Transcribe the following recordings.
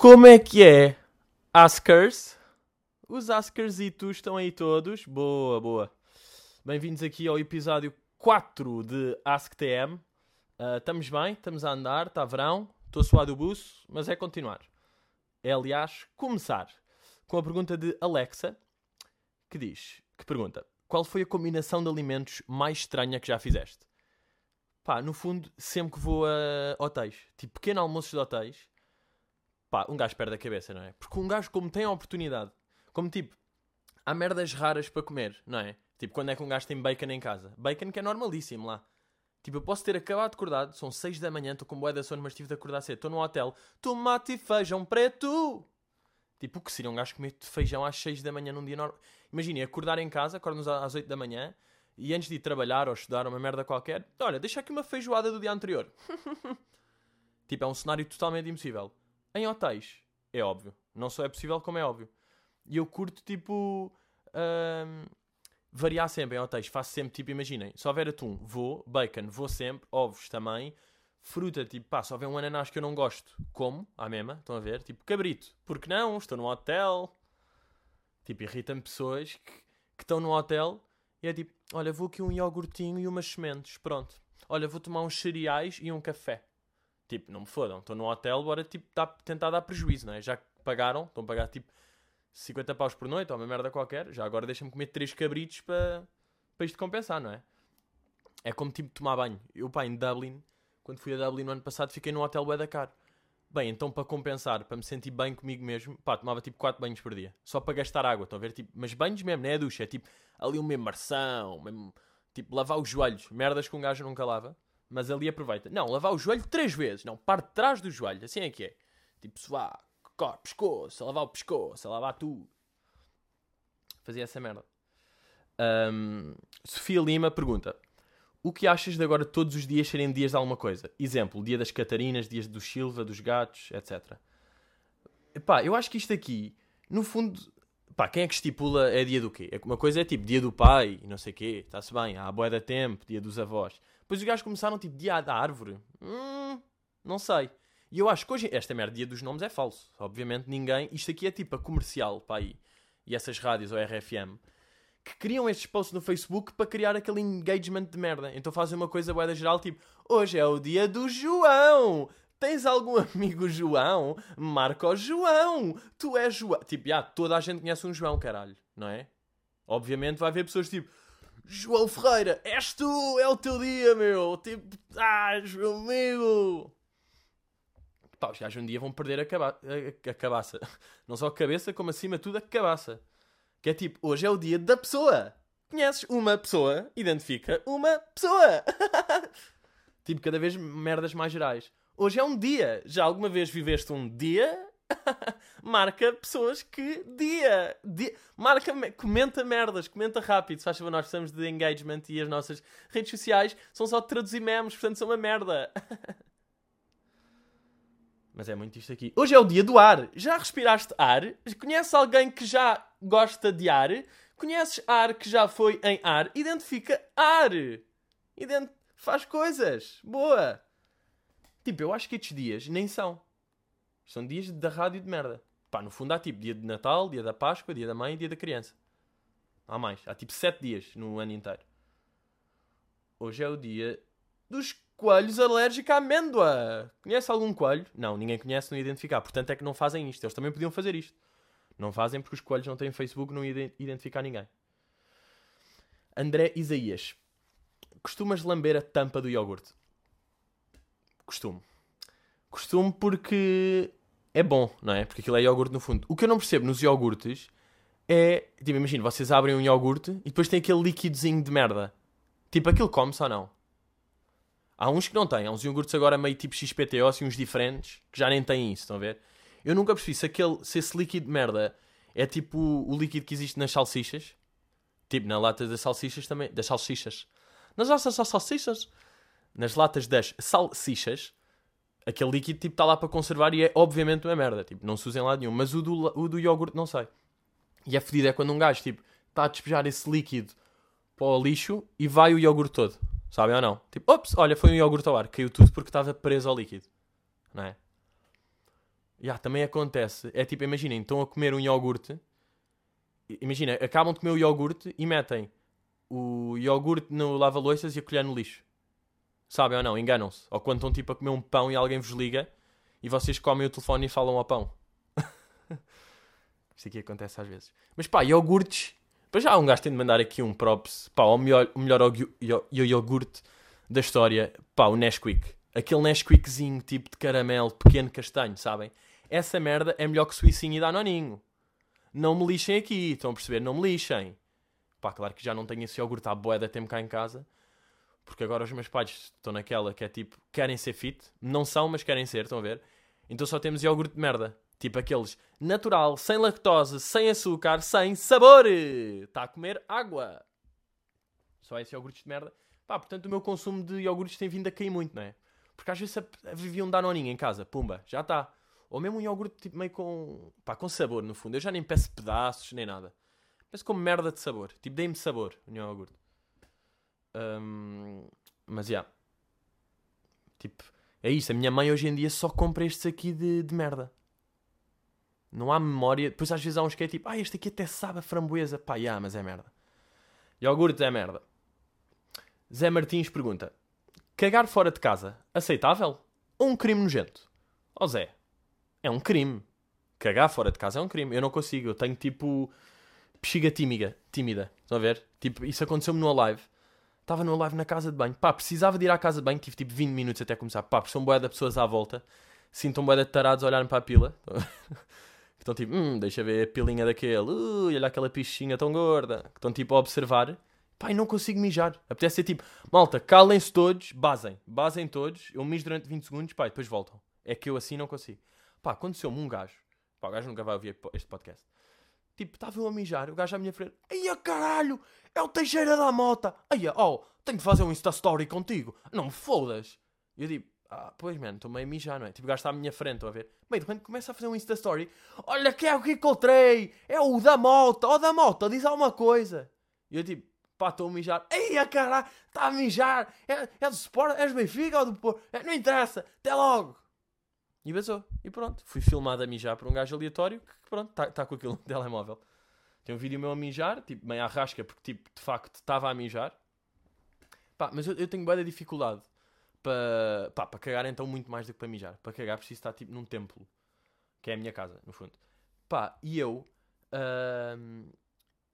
Como é que é? Askers? Os Askersitos estão aí todos? Boa, boa. Bem-vindos aqui ao episódio 4 de AskTM. Uh, estamos bem, estamos a andar, está verão, estou suado o buço, mas é continuar. É, aliás, começar com a pergunta de Alexa, que diz, que pergunta, qual foi a combinação de alimentos mais estranha que já fizeste? Pá, no fundo, sempre que vou a hotéis, tipo pequeno almoços de hotéis, pá, um gajo perde a cabeça, não é? Porque um gajo, como tem a oportunidade, como tipo, há merdas raras para comer, não é? Tipo, quando é que um gajo tem bacon em casa? Bacon que é normalíssimo lá. Tipo, eu posso ter acabado de acordar, são 6 da manhã, estou com boé da sono, mas tive de acordar cedo. Estou no hotel, tomate e feijão preto. Tipo, o que seria um gajo comer feijão às 6 da manhã num dia normal? Imaginem, acordar em casa, acordo-nos às 8 da manhã, e antes de ir trabalhar ou estudar uma merda qualquer, olha, deixa aqui uma feijoada do dia anterior. tipo, é um cenário totalmente impossível. Em hotéis, é óbvio. Não só é possível, como é óbvio. E eu curto, tipo, variar sempre em hotéis. Faço sempre, tipo, imaginem, se houver atum, vou, bacon, vou sempre, ovos também, fruta, tipo, pá, se houver um ananás que eu não gosto, como, à mesma, estão a ver? Tipo, cabrito, porque não? Estou num hotel. Tipo, irritam pessoas que, que estão no hotel e é tipo, olha, vou aqui um iogurtinho e umas sementes, pronto. Olha, vou tomar uns cereais e um café. Tipo, não me fodam, estou no hotel, bora tipo, tá, tentar dar prejuízo, não é? Já pagaram, estão a pagar tipo 50 paus por noite ou uma merda qualquer, já agora deixa-me comer 3 cabritos para para isto compensar, não é? É como tipo tomar banho. Eu, pá, em Dublin, quando fui a Dublin no ano passado, fiquei num hotel bué da caro. Bem, então para compensar, para me sentir bem comigo mesmo, pá, tomava tipo 4 banhos por dia. Só para gastar água, estão a ver? Tipo, mas banhos mesmo, não é a ducha, é tipo ali uma imersão, mesmo, tipo lavar os joelhos, merdas que um gajo nunca lava. Mas ali aproveita. Não, lavar o joelho três vezes. Não, parte de trás do joelho. Assim é que é. Tipo, suar, corpo, pescoço, a lavar o pescoço, a lavar tudo. Fazia essa merda. Um, Sofia Lima pergunta: O que achas de agora todos os dias serem dias de alguma coisa? Exemplo, dia das Catarinas, dias do Silva, dos gatos, etc. Pá, eu acho que isto aqui, no fundo, pá, quem é que estipula é dia do quê? É uma coisa é tipo dia do pai, não sei quê, está-se bem, há a boia da tempo, dia dos avós. Depois os gajos começaram tipo dia da árvore. Hum, não sei. E eu acho que hoje esta merda dia dos nomes é falso. Obviamente ninguém. Isto aqui é tipo a comercial, pá aí. E essas rádios ou RFM que criam estes posts no Facebook para criar aquele engagement de merda. Então fazem uma coisa boa geral, tipo, hoje é o dia do João. Tens algum amigo João? Marca o João. Tu és João. Tipo, já, toda a gente conhece um João, caralho, não é? Obviamente vai haver pessoas tipo, João Ferreira, és tu, é o teu dia, meu. Tipo, ah, meu amigo. Pá, os gajos um dia vão perder a, caba a, a cabaça. Não só a cabeça, como acima de tudo a cabaça. Que é tipo, hoje é o dia da pessoa. Conheces uma pessoa, identifica uma pessoa. tipo, cada vez merdas mais gerais. Hoje é um dia. Já alguma vez viveste um dia? marca pessoas que dia, dia. Marca, comenta merdas, comenta rápido. Se faz favor, nós precisamos de engagement e as nossas redes sociais são só traduzir memes, portanto são uma merda. Mas é muito isto aqui. Hoje é o dia do ar. Já respiraste ar? Conheces alguém que já gosta de ar? Conheces ar que já foi em ar? Identifica ar. Ident... Faz coisas. Boa. Tipo, eu acho que estes dias nem são. São dias da rádio de merda. Pá, no fundo há tipo dia de Natal, dia da Páscoa, dia da mãe e dia da criança. Há mais. Há tipo sete dias no ano inteiro. Hoje é o dia dos coelhos alérgicos à amêndoa. Conhece algum coelho? Não, ninguém conhece, não identificar. Portanto é que não fazem isto. Eles também podiam fazer isto. Não fazem porque os coelhos não têm Facebook, não identificar ninguém. André Isaías. Costumas lamber a tampa do iogurte? Costumo. Costumo porque é bom, não é? Porque aquilo é iogurte no fundo. O que eu não percebo nos iogurtes é. Tipo, imagina, vocês abrem um iogurte e depois tem aquele líquidozinho de merda. Tipo, aquilo come-se ou não? Há uns que não têm. Há uns iogurtes agora meio tipo XPTO, assim, uns diferentes, que já nem têm isso, estão a ver? Eu nunca percebi se, aquele, se esse líquido de merda é tipo o líquido que existe nas salsichas. Tipo, na lata das salsichas também. Das salsichas. Nas nossas salsichas. Nas latas das salsichas aquele líquido tipo está lá para conservar e é obviamente uma merda, tipo, não se usa em lado nenhum, mas o do, o do iogurte não sei. E é fedido é quando um gajo tipo está a despejar esse líquido para o lixo e vai o iogurte todo, sabem ou não? Tipo, ops, olha, foi um iogurte ao ar, caiu tudo porque estava preso ao líquido, não é? Yeah, também acontece. É tipo, imaginem, estão a comer um iogurte. Imagina, acabam de comer o iogurte e metem o iogurte no lava-loiças e a colher no lixo. Sabem ou não? Enganam-se. Ou quando estão tipo a comer um pão e alguém vos liga e vocês comem o telefone e falam ao pão. Isto aqui acontece às vezes. Mas pá, iogurtes. Para já um gajo tem de mandar aqui um props. Pá, o melhor, o melhor iogurte da história. Pá, o Nesquik. Aquele Nesquikzinho tipo de caramelo, pequeno castanho, sabem? Essa merda é melhor que suicinho e danoninho. Não me lixem aqui, estão a perceber? Não me lixem. Pá, claro que já não tenho esse iogurte à boeda tempo cá em casa. Porque agora os meus pais estão naquela que é tipo, querem ser fit. Não são, mas querem ser, estão a ver? Então só temos iogurte de merda. Tipo aqueles natural, sem lactose, sem açúcar, sem sabor. Está a comer água. Só esse iogurte de merda. Pá, portanto o meu consumo de iogurtes tem vindo a cair muito, não é? Porque às vezes vivia um danoninho em casa, pumba, já está. Ou mesmo um iogurte tipo, meio com, pá, com sabor, no fundo. Eu já nem peço pedaços, nem nada. Peço com merda de sabor. Tipo, dei-me sabor no iogurte. Um, mas, já. Yeah. Tipo, é isso. A minha mãe hoje em dia só compra estes aqui de, de merda. Não há memória. Depois às vezes há uns que é tipo, ah, este aqui até sabe a framboesa. Pá, yeah, mas é merda. Iogurte é merda. Zé Martins pergunta: Cagar fora de casa, aceitável? Ou um crime nojento? Ó oh, Zé, é um crime. Cagar fora de casa é um crime. Eu não consigo. Eu tenho tipo. bexiga tímida. tímida. Estão a ver? Tipo, isso aconteceu-me no live. Estava no live na casa de banho. Pá, precisava de ir à casa de banho. Tive tipo 20 minutos até começar. Pá, porque são boé de pessoas à volta. Sintam boé de tarados a olharem para a pila. Estão tipo, hum, deixa ver a pilinha daquele. Ui, olha aquela pichinha tão gorda. Que estão tipo a observar. Pá, e não consigo mijar. Apetece ser tipo, malta, calem-se todos, basem. Basem todos. Eu mijo durante 20 segundos, pá, e depois voltam. É que eu assim não consigo. Pá, aconteceu-me um gajo. Pá, o gajo nunca vai ouvir este podcast. Tipo, estava eu a mijar, o gajo à minha frente. Ai, caralho, é o Teixeira da Mota. Ai, oh, tenho que fazer um Insta Story contigo. Não me fodas. E eu digo, ah, pois, mano, estou meio a mijar, não é? Tipo, o gajo está à minha frente, estou a ver. Meio de repente começa a fazer um Insta Story. Olha, que é o que encontrei. É o da Mota. Ó, oh, da Mota, diz alguma coisa. E eu tipo, pá, estou a mijar. Ai, caralho, está a mijar. É, é do Sport, és Benfica ou do Porto? É, não interessa, até logo. E basou. E pronto. Fui filmado a mijar por um gajo aleatório que, pronto, está tá com aquilo no telemóvel. Tem um vídeo meu a mijar, tipo, meio à rasca, porque, tipo, de facto, estava a mijar. Pá, mas eu, eu tenho boa dificuldade para, pá, para cagar, então, muito mais do que para mijar. Para cagar, preciso estar, tipo, num templo. Que é a minha casa, no fundo. Pá, e eu, uh,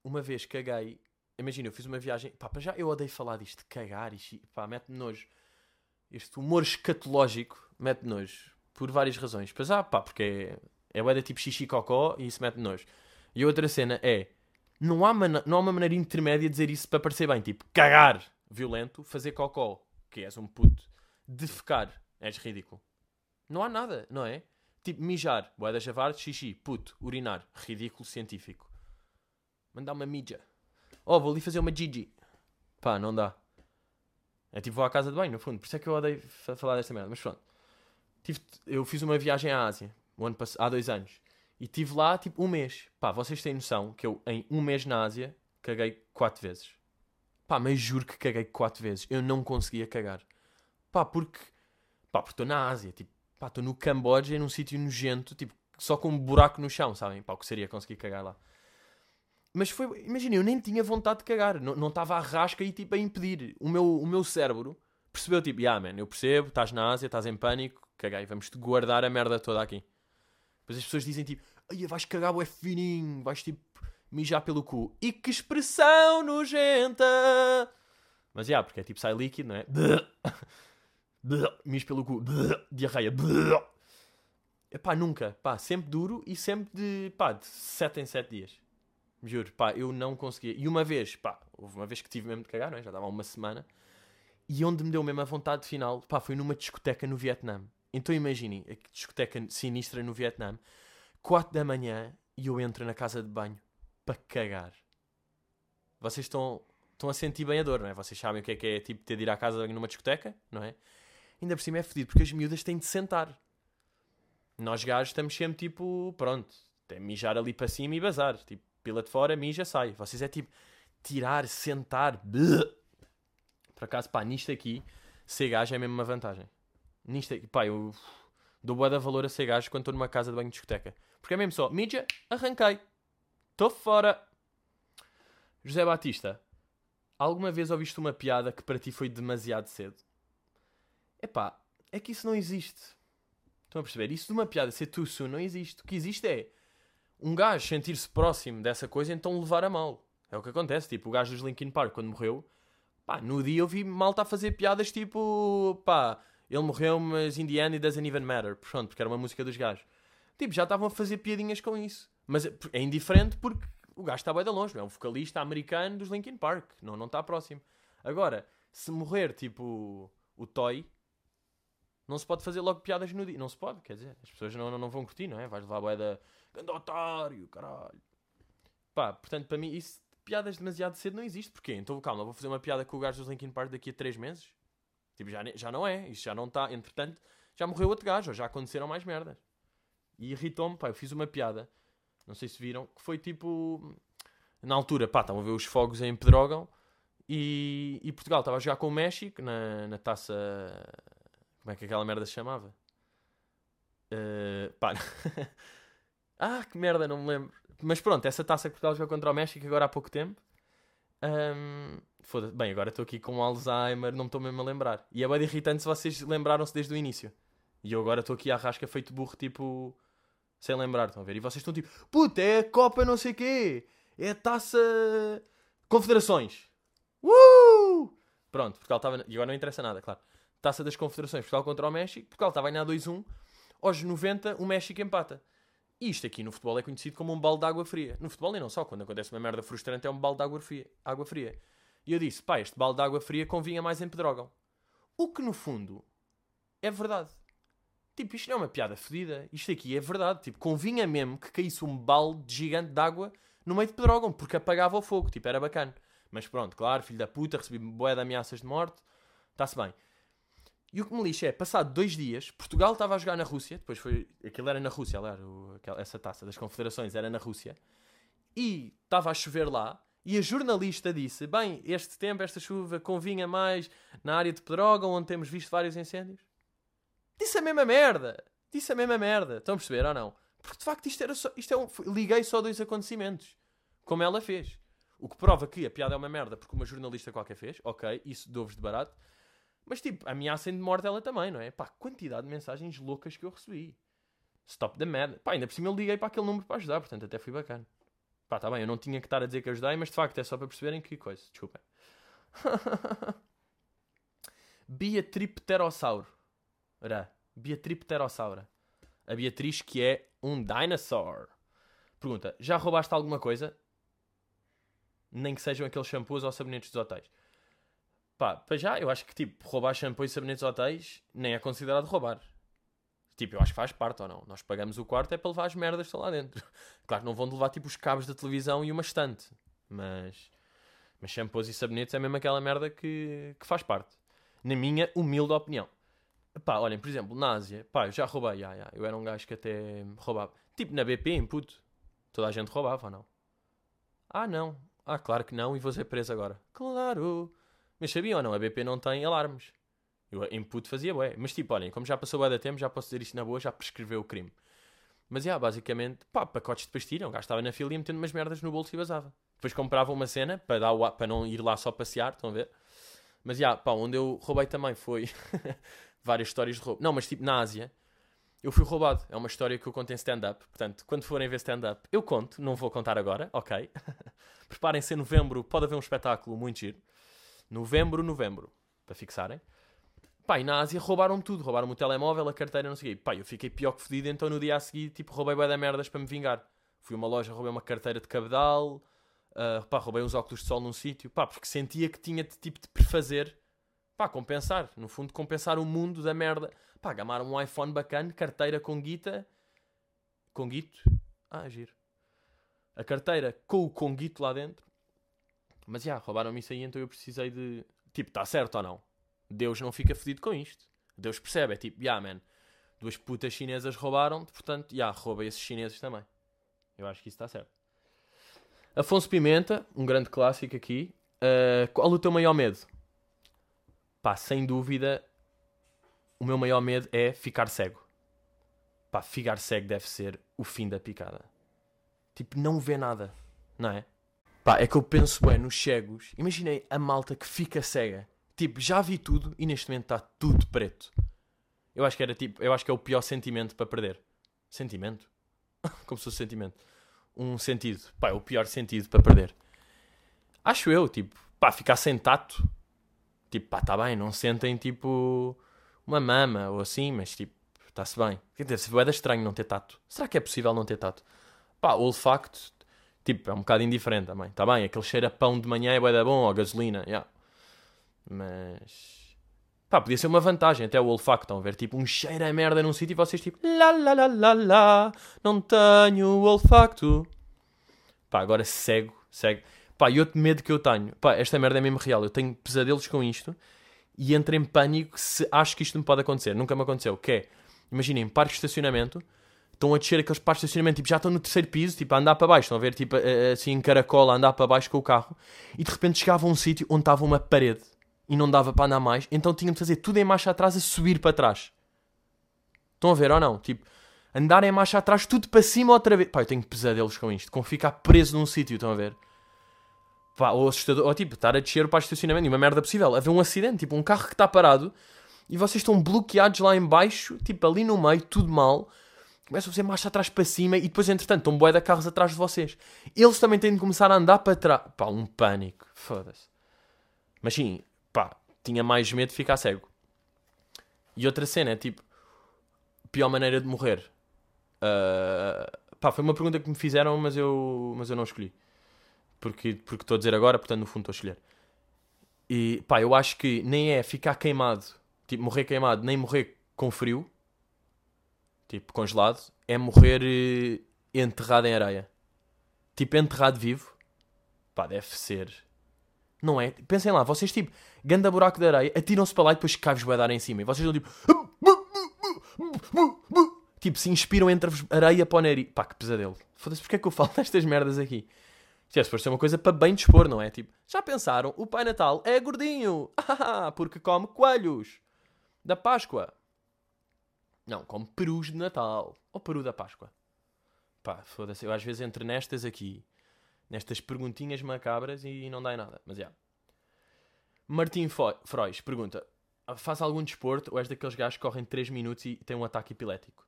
uma vez caguei. Imagina, eu fiz uma viagem. Pá, para já eu odeio falar disto, cagar e pá, mete-me nojo. Este humor escatológico mete nojo por várias razões. Pois ah, pá, porque é, é da tipo xixi cocó e isso mete nojo. E outra cena é, não há, não há uma maneira intermédia de dizer isso para parecer bem. Tipo, cagar, violento, fazer cocó, que és um puto. Defecar, és ridículo. Não há nada, não é? Tipo, mijar, boeda javar, xixi, puto, urinar, ridículo científico. Mandar uma mija. Oh, vou ali fazer uma Gigi. Pá, não dá. É tipo, vou à casa de banho, no fundo. Por isso é que eu odeio falar desta merda. Mas pronto. Tive, eu fiz uma viagem à Ásia ano há dois anos e tive lá tipo um mês. Pá, vocês têm noção que eu em um mês na Ásia caguei quatro vezes. Pá, mas juro que caguei quatro vezes. Eu não conseguia cagar. Pá, porque. Pá, porque estou na Ásia. Tipo, pá, estou no Camboja, num sítio nojento, tipo, só com um buraco no chão, sabem? Pá, o que seria conseguir cagar lá. Mas foi. Imagina, eu nem tinha vontade de cagar. Não estava à rasca e tipo a impedir. O meu, o meu cérebro percebeu tipo, yeah, man, eu percebo, estás na Ásia, estás em pânico, caguei, vamos-te guardar a merda toda aqui. Depois as pessoas dizem tipo, ai, vais cagar o fininho, vais tipo mijar pelo cu. E que expressão nojenta! Mas já, yeah, porque é tipo, sai líquido, não é? Mijo pelo cu, diarreia. Pá, nunca, pá, sempre duro e sempre de, pá, de 7 em 7 dias. Juro, pá, eu não conseguia. E uma vez, pá, houve uma vez que tive mesmo de cagar, não é? Já estava uma semana. E onde me deu mesmo a vontade final, pá, foi numa discoteca no Vietnã. Então imaginem, a discoteca sinistra no Vietnã, 4 da manhã e eu entro na casa de banho para cagar. Vocês estão, estão a sentir bem a dor, não é? Vocês sabem o que é que é tipo ter de ir à casa de banho numa discoteca, não é? Ainda por cima é fedido porque as miúdas têm de sentar. Nós gajos estamos sempre tipo, pronto, até mijar ali para cima e bazar. Tipo, pila de fora, mija, sai. Vocês é tipo tirar, sentar, bleh, por acaso, pá, nisto aqui, ser gajo é mesmo uma vantagem. Nisto aqui, pá, eu Dou boa da valor a ser gajo quando estou numa casa de banho de discoteca. Porque é mesmo só, mídia, arranquei. Estou fora. José Batista, alguma vez ouviste uma piada que para ti foi demasiado cedo? Epá, é que isso não existe. Estão a perceber? Isso de uma piada ser too soon não existe. O que existe é um gajo sentir-se próximo dessa coisa então levar a mal. É o que acontece. Tipo, o gajo dos Linkin Park, quando morreu, pá, no dia eu vi malta a fazer piadas tipo, pá, ele morreu, mas in the end it doesn't even matter. Pronto, porque era uma música dos gajos. Tipo, já estavam a fazer piadinhas com isso. Mas é indiferente porque o gajo está bem de longe. É um vocalista americano dos Linkin Park. Não, não está próximo. Agora, se morrer, tipo, o Toy, não se pode fazer logo piadas no dia. Não se pode, quer dizer, as pessoas não, não, não vão curtir, não é? Vais levar a boeda, grande otário, caralho. Pá, portanto, para mim, isso, piadas demasiado cedo não existe. Porquê? Então, calma, vou fazer uma piada com o gajo dos Linkin Park daqui a 3 meses? Tipo, já, já não é, isso já não está. Entretanto, já morreu outro gajo, já aconteceram mais merdas. E irritou-me, pá, eu fiz uma piada, não sei se viram, que foi tipo. Na altura, pá, estavam a ver os fogos em Pedrógão e, e Portugal estava a jogar com o México na, na taça. Como é que aquela merda se chamava? Uh, pá. ah, que merda, não me lembro. Mas pronto, essa taça que Portugal jogou contra o México agora há pouco tempo. Um, Foda-se. Bem, agora estou aqui com Alzheimer, não estou mesmo a lembrar. E é bem irritante se vocês lembraram-se desde o início. E eu agora estou aqui à rasca feito burro, tipo. Sem lembrar, estão a ver? E vocês estão tipo, puta, é a Copa não sei quê. É a taça. Confederações. Uh! Pronto, Portugal estava. E agora não interessa nada, claro. Taça das Confederações, Portugal contra o México. Portugal estava a ganhar 2-1. Aos 90, o México empata. E isto aqui no futebol é conhecido como um balde de água fria. No futebol e não só, quando acontece uma merda frustrante é um balde de água fria. Água fria. E eu disse, pá, este balde de água fria convinha mais em Pedrógão. O que no fundo é verdade. Tipo, isto não é uma piada fedida. Isto aqui é verdade. Tipo, convinha mesmo que caísse um balde gigante de água no meio de Pedrógão, porque apagava o fogo. Tipo, era bacana. Mas pronto, claro, filho da puta, recebi boé de ameaças de morte. Está-se bem. E o que me lixa é, passado dois dias, Portugal estava a jogar na Rússia, depois foi, aquilo era na Rússia, aliás, essa taça das confederações era na Rússia, e estava a chover lá, e a jornalista disse: Bem, este tempo, esta chuva, convinha mais na área de Pedrógão, onde temos visto vários incêndios. Disse a mesma merda. Disse a mesma merda. Estão a perceber ou não? Porque de facto isto era só. Isto é um, liguei só dois acontecimentos. Como ela fez. O que prova que a piada é uma merda porque uma jornalista qualquer fez. Ok, isso dou-vos de barato. Mas tipo, ameaçem de morte ela também, não é? Pá, quantidade de mensagens loucas que eu recebi. Stop the mad. Pá, ainda por cima eu liguei para aquele número para ajudar, portanto até foi bacana. Pá, tá bem, eu não tinha que estar a dizer que ajudei, mas de facto é só para perceberem que coisa. Desculpem. Ora, Beatripterossaura. A Beatriz que é um dinosaur. Pergunta, já roubaste alguma coisa? Nem que sejam aqueles shampoos ou sabonetes dos hotéis. Pá, para já, eu acho que tipo, roubar shampoo e sabonetes dos hotéis nem é considerado roubar. Tipo, eu acho que faz parte ou não. Nós pagamos o quarto é para levar as merdas lá dentro. Claro que não vão levar tipo os cabos da televisão e uma estante. Mas. Mas shampoos e sabonetes é mesmo aquela merda que, que faz parte. Na minha humilde opinião. Pá, olhem, por exemplo, na Ásia, pá, eu já roubei, já, já. eu era um gajo que até roubava. Tipo, na BP, input, toda a gente roubava ou não? Ah, não. Ah, claro que não, e vou ser preso agora. Claro. Mas sabiam ou não, a BP não tem alarmes. Eu input fazia bué. Mas tipo, olhem, como já passou bué da tempo, já posso dizer isto na boa, já prescreveu o crime. Mas, yeah, basicamente, pá, pacotes de pastilha. Um gajo estava na fila e metendo umas merdas no bolso e vazava. Depois comprava uma cena para, dar o, para não ir lá só passear, estão a ver? Mas, yeah, pá, onde eu roubei também foi várias histórias de roubo. Não, mas tipo, na Ásia, eu fui roubado. É uma história que eu conto em stand-up. Portanto, quando forem ver stand-up, eu conto. Não vou contar agora, ok? Preparem-se em novembro, pode haver um espetáculo muito giro. Novembro, novembro, para fixarem. Pá, e na Ásia roubaram-me tudo. Roubaram-me o telemóvel, a carteira, não sei o quê. Pá, eu fiquei pior que fedido, então no dia a seguir, tipo, roubei bué da merdas para me vingar. Fui a uma loja, roubei uma carteira de cabedal. Uh, pá, roubei uns óculos de sol num sítio. Pá, porque sentia que tinha de, tipo, de prefazer. Pá, compensar. No fundo, compensar o mundo da merda. Pá, gamaram um iPhone bacana, carteira com guita. Com guito? Ah, giro. A carteira com o conguito lá dentro. Mas, já, roubaram-me isso aí, então eu precisei de... Tipo, está certo ou não? Deus não fica fedido com isto. Deus percebe, é tipo, yeah, man, duas putas chinesas roubaram-te, portanto, yeah, rouba esses chineses também. Eu acho que isso está certo. Afonso Pimenta, um grande clássico aqui. Uh, qual o teu maior medo? Pá, sem dúvida, o meu maior medo é ficar cego. Pá, ficar cego deve ser o fim da picada. Tipo, não vê nada, não é? Pá, é que eu penso, bem, nos cegos. Imaginei a malta que fica cega. Tipo, já vi tudo e neste momento está tudo preto. Eu acho que era tipo, eu acho que é o pior sentimento para perder. Sentimento? Como se fosse sentimento. Um sentido. Pá, é o pior sentido para perder. Acho eu, tipo, pá, ficar sem tato. Tipo, pá, tá bem, não sentem tipo uma mama ou assim, mas tipo, está-se bem. Quer dizer, se é estranho não ter tato. Será que é possível não ter tato? Pá, olfacto, tipo, é um bocado indiferente também. Está bem, aquele cheiro a pão de manhã é bué da bom, ou gasolina, yeah. Mas... Pá, podia ser uma vantagem até o olfacto, estão a ver? Tipo, um cheiro a merda num sítio e vocês tipo... Lá, lá, lá, lá, lá, não tenho olfacto. Pá, agora cego, cego. Pá, e outro medo que eu tenho... Pá, esta merda é mesmo real. Eu tenho pesadelos com isto e entro em pânico se acho que isto me pode acontecer. Nunca me aconteceu. Que é, imaginem, parque de estacionamento, estão a descer aqueles parques de estacionamento, tipo, já estão no terceiro piso, tipo, a andar para baixo, estão a ver, tipo, assim, em caracola, a andar para baixo com o carro, e de repente chegava a um sítio onde estava uma parede, e não dava para andar mais, então tinham de fazer tudo em marcha atrás a subir para trás. Estão a ver ou não? Tipo, andar em marcha atrás, tudo para cima outra vez. Pá, eu tenho pesadelos com isto, com ficar preso num sítio, estão a ver? Pá, ou assustador, ou tipo, estar a descer para o estacionamento e uma merda possível. Haver um acidente, tipo, um carro que está parado e vocês estão bloqueados lá em baixo, tipo, ali no meio, tudo mal. Começam a fazer marcha atrás para cima e depois, entretanto, estão boé de carros atrás de vocês. Eles também têm de começar a andar para trás. Pá, um pânico. Foda-se. Mas sim, pá, tinha mais medo de ficar cego. E outra cena é tipo, pior maneira de morrer. Uh, pá, foi uma pergunta que me fizeram, mas eu, mas eu não escolhi porque, porque estou a dizer agora, portanto, no fundo estou a escolher. E pá, eu acho que nem é ficar queimado, tipo, morrer queimado, nem morrer com frio, tipo, congelado, é morrer eh, enterrado em areia. Tipo, enterrado vivo, pá, deve ser. Não é? Pensem lá, vocês tipo, ganda buraco de areia, atiram-se para lá e depois cai-vos dar em cima. E vocês estão tipo. Tipo, se inspiram entre areia para o nariz. Pá, que pesadelo. Foda-se, porque é que eu falo destas merdas aqui? Se é ser uma coisa para bem dispor, não é? Tipo, já pensaram? O Pai Natal é gordinho. porque come coelhos. Da Páscoa. Não, come perus de Natal. Ou peru da Páscoa. Pá, foda-se. Eu às vezes entro nestas aqui. Nestas perguntinhas macabras e não dá em nada. Mas já. Yeah. Martim Frois pergunta. Faz algum desporto ou és daqueles gajos que correm 3 minutos e têm um ataque epilético?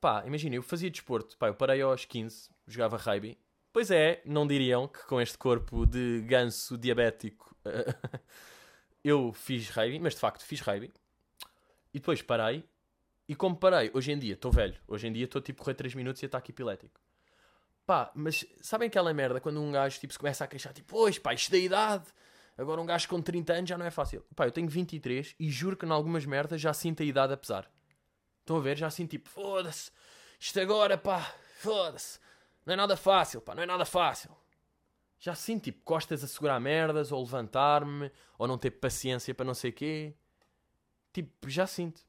Pá, imagina, eu fazia desporto. Pá, eu parei aos 15, jogava rugby Pois é, não diriam que com este corpo de ganso diabético eu fiz rugby, mas de facto fiz rugby. E depois parei. E como parei, hoje em dia estou velho. Hoje em dia estou tipo correr 3 minutos e ataque epilético. Pá, mas sabem aquela merda quando um gajo tipo, se começa a queixar, tipo, pois pá, isto da idade. Agora um gajo com 30 anos já não é fácil. Pá, eu tenho 23 e juro que em algumas merdas já sinto a idade a pesar. Estão a ver? Já sinto tipo, foda-se. Isto agora, pá, foda-se. Não é nada fácil, pá, não é nada fácil. Já sinto, tipo, costas a segurar merdas, ou levantar-me, ou não ter paciência para não sei quê. Tipo, já sinto.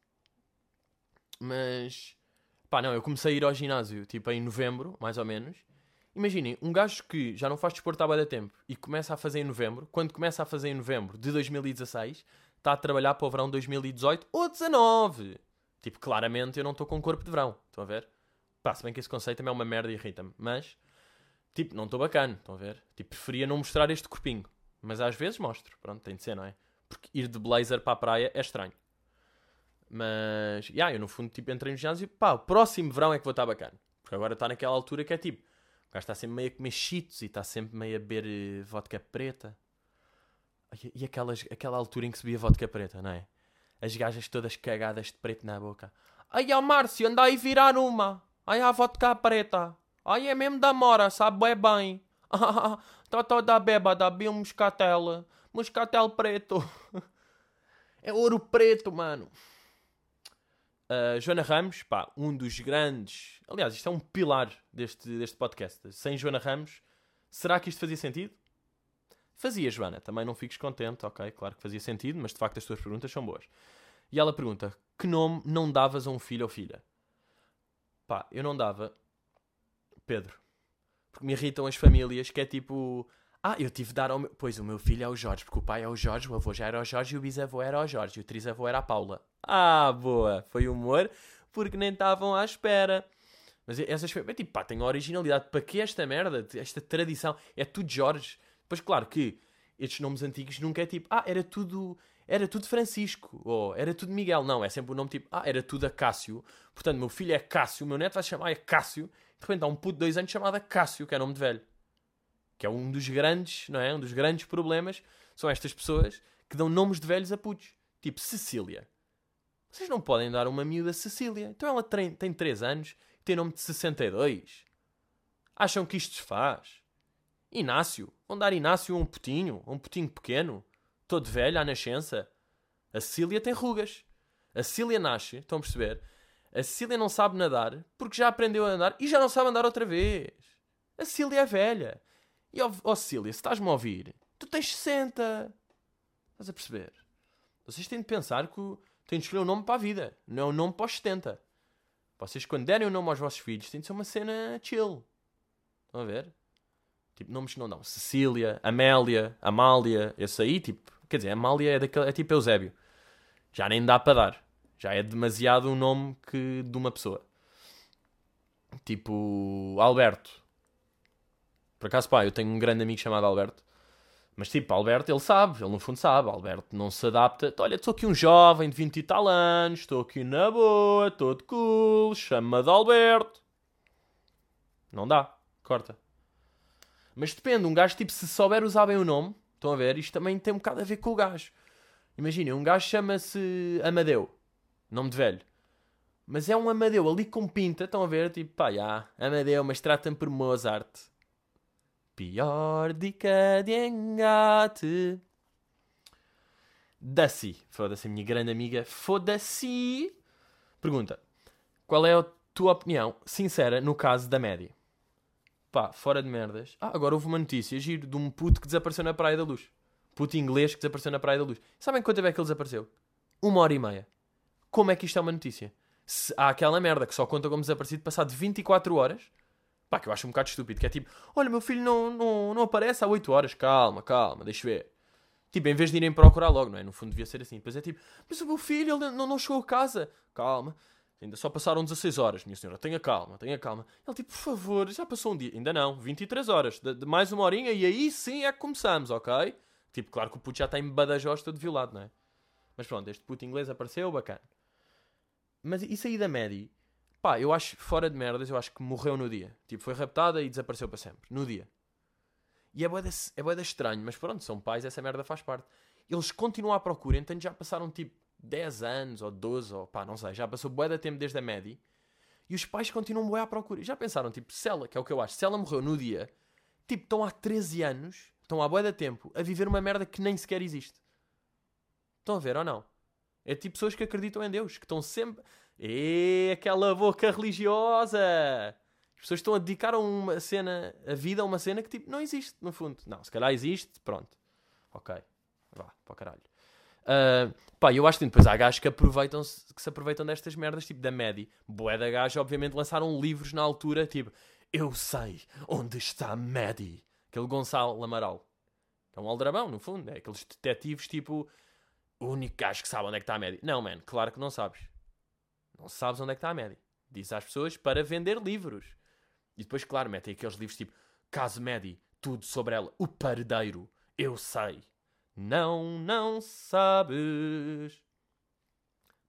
Mas, pá, não, eu comecei a ir ao ginásio, tipo, em novembro, mais ou menos. Imaginem, um gajo que já não faz desporto há bastante tempo e começa a fazer em novembro, quando começa a fazer em novembro de 2016, está a trabalhar para o verão 2018 ou 19. Tipo, claramente eu não estou com corpo de verão. Estão a ver? Pá, se bem que esse conceito também é uma merda e irrita-me. Mas, tipo, não estou bacana, estão a ver? Tipo, preferia não mostrar este corpinho. Mas às vezes mostro. Pronto, tem de ser, não é? Porque ir de blazer para a praia é estranho. Mas, yeah, eu no fundo, tipo, entrei no ginásio e pá, o próximo verão é que vou estar bacana. Porque agora está naquela altura que é tipo, o gajo está sempre meio a comer cheetos e está sempre meio a beber uh, vodka preta. E, e aquelas, aquela altura em que se bebia vodka preta, não é? As gajas todas cagadas de preto na boca. Ai, ó Márcio, anda aí virar uma. Ai, a vodka preta. Ai, é mesmo da mora, sabe é bem. Tá toda bêbada, vi um moscatel. Moscatel preto. é ouro preto, mano. Uh, Joana Ramos, pá, um dos grandes. Aliás, isto é um pilar deste, deste podcast. Sem Joana Ramos, será que isto fazia sentido? Fazia, Joana. Também não fiques contente, ok? Claro que fazia sentido, mas de facto as tuas perguntas são boas. E ela pergunta: que nome não davas a um filho ou filha? Pá, eu não dava Pedro. Porque me irritam as famílias que é tipo. Ah, eu tive de dar ao meu. Pois o meu filho é o Jorge, porque o pai é o Jorge, o avô já era o Jorge e o bisavô era o Jorge e o trisavô era a Paula. Ah, boa! Foi humor. porque nem estavam à espera. Mas essas foi, tipo, pá, tem originalidade. Para que esta merda? Esta tradição? É tudo Jorge. Pois claro que estes nomes antigos nunca é tipo, ah, era tudo, era tudo Francisco, ou era tudo Miguel. Não, é sempre o um nome tipo, ah, era tudo Acácio. Portanto, meu filho é Cássio, meu neto vai se chamar é Cássio. De repente há um puto de dois anos chamado Cássio, que é nome de velho. Que é um dos grandes, não é? Um dos grandes problemas são estas pessoas que dão nomes de velhos a putos. Tipo Cecília. Vocês não podem dar uma miúda Cecília. Então ela tem, tem 3 anos e tem nome de 62. Acham que isto se faz? Inácio. Vão dar Inácio a um putinho, a um putinho pequeno, todo velho à nascença. A Cecília tem rugas. A Cecília nasce, estão a perceber? A Cecília não sabe nadar porque já aprendeu a andar e já não sabe andar outra vez. A Cecília é velha. E, ó oh, Cecília, se estás-me a ouvir, tu tens 60. Estás a perceber? Vocês têm de pensar que têm de escolher um nome para a vida, não é um nome para os 70. Vocês, quando derem o um nome aos vossos filhos, tem de ser uma cena chill. Estão a ver? Tipo, nomes que não dão. Cecília, Amélia, Amália, esse aí, tipo. Quer dizer, Amália é, daquele, é tipo Eusébio. Já nem dá para dar. Já é demasiado um nome que, de uma pessoa. Tipo, Alberto. Por acaso, pá, eu tenho um grande amigo chamado Alberto. Mas tipo, Alberto, ele sabe, ele no fundo sabe. Alberto não se adapta. Olha, estou aqui um jovem de 20 e tal anos, estou aqui na boa, todo cool, chama de Alberto. Não dá, corta. Mas depende, um gajo, tipo, se souber usar bem o nome, estão a ver, isto também tem um bocado a ver com o gajo. Imaginem, um gajo chama-se Amadeu, nome de velho. Mas é um Amadeu ali com pinta, estão a ver, tipo, pá, já, Amadeu, mas trata-me por Mozart. Pior dica de engate. Daci. Foda-se, minha grande amiga. Foda-se. Pergunta. Qual é a tua opinião sincera no caso da média? Pá, fora de merdas. Ah, agora houve uma notícia giro de um puto que desapareceu na Praia da Luz. Puto inglês que desapareceu na Praia da Luz. Sabem quanto tempo é que ele desapareceu? Uma hora e meia. Como é que isto é uma notícia? Se há aquela merda que só conta como desaparecido passado 24 horas Pá, que eu acho um bocado estúpido, que é tipo, olha, meu filho não, não, não aparece há 8 horas, calma, calma, deixa ver. Tipo, em vez de irem procurar logo, não é? No fundo devia ser assim. Depois é tipo, mas o meu filho, ele não, não chegou a casa. Calma, ainda só passaram 16 horas, minha senhora, tenha calma, tenha calma. Ele tipo, por favor, já passou um dia. Ainda não, 23 horas, de, de mais uma horinha e aí sim é que começamos, ok? Tipo, claro que o puto já está em Badajoz todo violado, não é? Mas pronto, este puto inglês apareceu, bacana. Mas isso aí da Maddie Pá, eu acho, fora de merdas, eu acho que morreu no dia. Tipo, foi raptada e desapareceu para sempre. No dia. E é boeda, é boeda estranho, mas pronto, são pais, essa merda faz parte. Eles continuam à procura, então já passaram tipo 10 anos ou 12, ou pá, não sei, já passou boeda tempo desde a média. E os pais continuam boé à procura. Já pensaram, tipo, se ela, que é o que eu acho, se ela morreu no dia, tipo, estão há 13 anos, estão há boeda tempo, a viver uma merda que nem sequer existe. Estão a ver ou não? É tipo pessoas que acreditam em Deus, que estão sempre. E aquela boca religiosa! As pessoas estão a dedicar uma cena, a vida a uma cena que tipo não existe, no fundo. Não, se calhar existe, pronto. Ok. Vá, para o caralho. Uh, pá, eu acho que depois há gajos que, aproveitam -se, que se aproveitam destas merdas, tipo da Medi. Boé da obviamente, lançaram livros na altura, tipo Eu sei onde está Medi. Aquele Gonçalo Amaral. É um aldrabão, no fundo. É aqueles detetives, tipo, o único gajo que sabe onde é que está a Medi. Não, man, claro que não sabes. Não sabes onde é que está a média. Diz às pessoas para vender livros. E depois, claro, metem aqueles livros tipo Caso Medi, tudo sobre ela. O paredeiro, eu sei. Não, não sabes.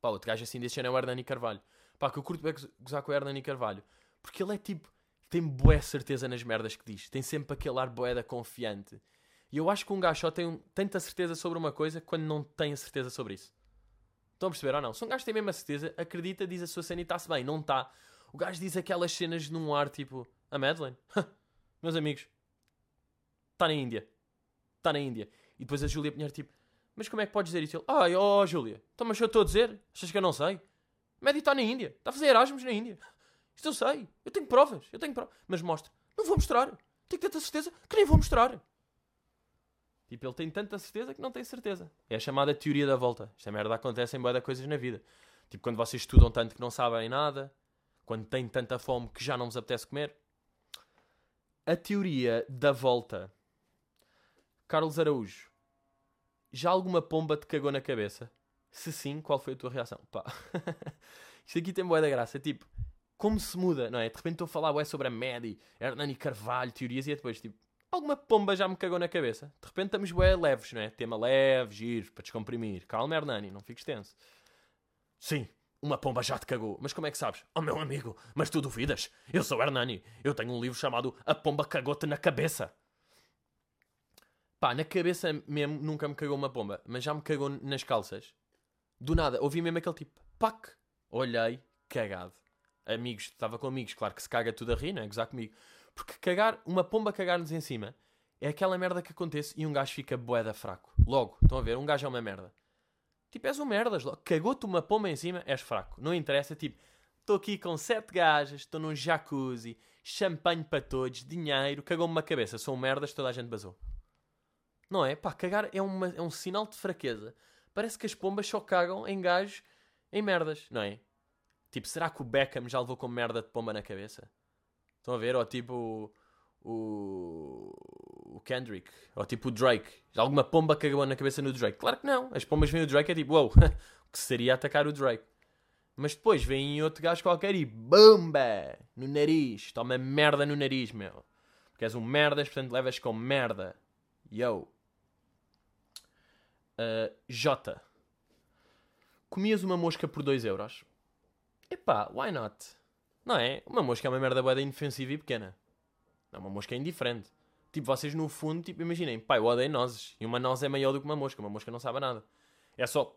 Pá, outro gajo assim desse é o Hernani Carvalho. Pá, que eu curto bem gozar com o Hernani Carvalho. Porque ele é tipo, tem boa certeza nas merdas que diz. Tem sempre aquele ar boeda confiante. E eu acho que um gajo só tem tanta certeza sobre uma coisa quando não tem a certeza sobre isso. Estão a perceber ou não? Se um gajo tem mesmo a certeza, acredita, diz a sua cena e está-se bem. Não está. O gajo diz aquelas cenas num ar tipo... A Madeleine? Meus amigos. Está na Índia. Está na Índia. E depois a Júlia Pinheiro tipo... Mas como é que podes dizer isso? Ele... Ai, oh, Júlia. Então mas eu estou a dizer? Achas que eu não sei? Médio está na Índia. Está a fazer Erasmus na Índia. Isto eu sei. Eu tenho provas. Eu tenho provas. Mas mostra. Não vou mostrar. Tenho que ter a certeza que nem vou mostrar. Tipo, ele tem tanta certeza que não tem certeza. É a chamada teoria da volta. Esta merda acontece em boa coisas na vida. Tipo, quando vocês estudam tanto que não sabem nada, quando têm tanta fome que já não vos apetece comer. A teoria da volta. Carlos Araújo, já alguma pomba te cagou na cabeça? Se sim, qual foi a tua reação? Pá. Isto aqui tem boa da graça. Tipo, como se muda, não é? De repente estou a falar ué, sobre a Medi, Hernani Carvalho, teorias e é depois, tipo, alguma pomba já me cagou na cabeça. De repente estamos bué leves, não é? Tema leve, giro, para descomprimir. Calma, Hernani, não fiques tenso. Sim, uma pomba já te cagou. Mas como é que sabes? Oh, meu amigo, mas tu duvidas? Eu sou Hernani. Eu tenho um livro chamado A Pomba Cagou-te na Cabeça. Pá, na cabeça mesmo nunca me cagou uma pomba, mas já me cagou nas calças. Do nada, ouvi mesmo aquele tipo, pac. Olhei, cagado. Amigos, estava com amigos, claro que se caga tudo a rir, não é? Gozar comigo. Porque cagar, uma pomba cagar-nos em cima é aquela merda que acontece e um gajo fica boeda fraco. Logo, estão a ver? Um gajo é uma merda. Tipo, és um merdas. Cagou-te uma pomba em cima, és fraco. Não interessa, tipo, estou aqui com sete gajas, estou num jacuzzi, champanhe para todos, dinheiro, cagou-me uma cabeça, sou um merdas, toda a gente basou. Não é? Pá, cagar é, uma, é um sinal de fraqueza. Parece que as pombas só cagam em gajos em merdas, não é? Tipo, será que o Beckham já levou com merda de pomba na cabeça? Estão a ver? Ou tipo o, o Kendrick, ou tipo o Drake. Alguma pomba cagou na cabeça no Drake? Claro que não. As pombas vêm o Drake é tipo, wow, que seria atacar o Drake? Mas depois vem outro gajo qualquer e bomba no nariz. Toma merda no nariz, meu. Porque és um merdas, portanto levas com merda. Yo. Uh, J. Comias uma mosca por 2 euros? Epá, why not? Não é? Uma mosca é uma merda boa inofensiva e pequena. Não, uma mosca é indiferente. Tipo, vocês no fundo, tipo, imaginem, pá, eu odeio nozes. E uma noz é maior do que uma mosca. Uma mosca não sabe nada. É só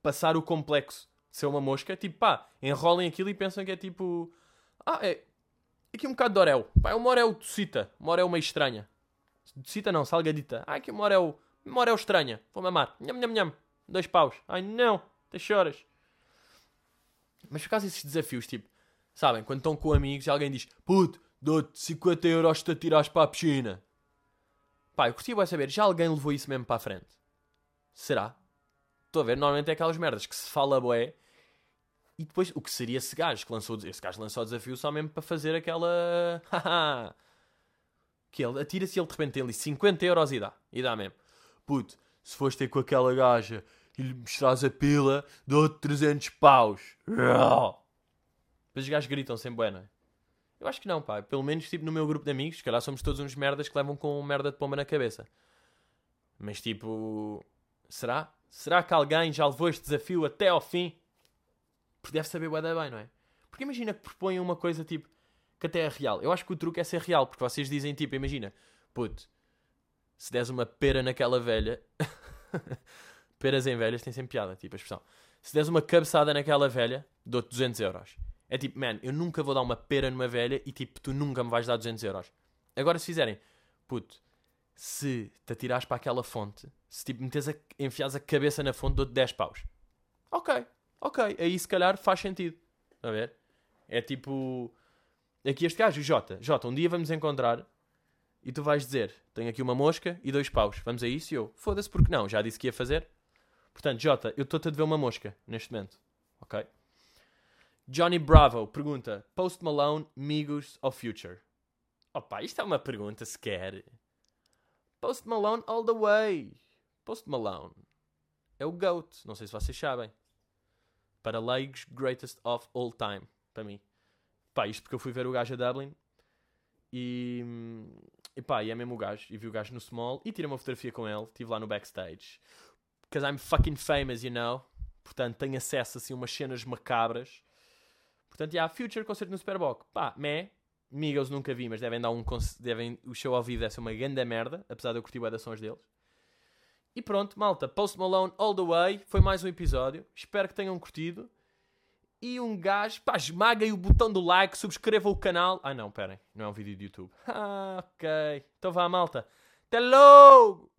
passar o complexo de ser uma mosca. Tipo, pá, enrolem aquilo e pensam que é tipo... Ah, é... Aqui um bocado de orel. Pá, é uma orel docita. Uma orel meio estranha. Docita não, salgadita. Ah, aqui uma orel Memória é estranha. Vou mamar. Nham, nham, nham. Dois paus. Ai não. Te choras. Mas por causa desses desafios, tipo, sabem, quando estão com amigos e alguém diz puto, dou-te 50 euros se te atirares para a piscina. Pá, eu curti saber, já alguém levou isso mesmo para a frente? Será? Estou a ver, normalmente é aquelas merdas que se fala boé e depois, o que seria esse gajo que lançou, esse gajo lançou o desafio só mesmo para fazer aquela, que ele atira-se ele de repente tem ali 50 euros e dá, e dá mesmo puto, se fores ter com aquela gaja e lhe mostrares a pila, dou-te 300 paus. Os gajos gritam sem bué, Eu acho que não, pá. Pelo menos, tipo, no meu grupo de amigos, se calhar somos todos uns merdas que levam com merda de pomba na cabeça. Mas, tipo, será? Será que alguém já levou este desafio até ao fim? Porque deve saber da bem, não é? Porque imagina que propõem uma coisa, tipo, que até é real. Eu acho que o truque é ser real, porque vocês dizem, tipo, imagina, puto, se des uma pera naquela velha. Peras em velhas tem sempre piada, tipo a expressão. Se des uma cabeçada naquela velha, dou-te 200 euros. É tipo, man, eu nunca vou dar uma pera numa velha e tipo, tu nunca me vais dar 200 euros. Agora, se fizerem, puto, se te atirares para aquela fonte, se tipo metes a, enfiares a cabeça na fonte, dou-te 10 paus. Ok, ok, aí se calhar faz sentido. A ver? É tipo. Aqui este gajo, o Jota. Jota, um dia vamos encontrar e tu vais dizer: Tenho aqui uma mosca e dois paus, vamos a isso? E eu: Foda-se, porque não? Já disse que ia fazer. Portanto, Jota, eu estou-te a dever uma mosca neste momento. Ok? Johnny Bravo pergunta: Post Malone, Migos ou Future? Opa, isto é uma pergunta sequer. Post Malone all the way. Post Malone é o GOAT, não sei se vocês sabem. Para leigos, greatest of all time. Para mim. Pá, isto porque eu fui ver o gajo a Dublin e, e pá, e é mesmo o gajo. E vi o gajo no small e tirei uma fotografia com ele. Estive lá no backstage. Because I'm fucking famous, you know. Portanto, tenho acesso assim a umas cenas macabras. Portanto, yeah, Future concerto no Superboc. Pá, meh. Migos nunca vi, mas devem dar um. Devem, o show ao vivo deve ser uma grande merda. Apesar de eu curtir as sons deles. E pronto, malta. Post Malone all the way. Foi mais um episódio. Espero que tenham curtido e um gajo, pá, esmaguem o botão do like, subscrevam o canal. Ah não, perem, não é um vídeo de YouTube. Ah, ok. Então vá, malta. Até logo!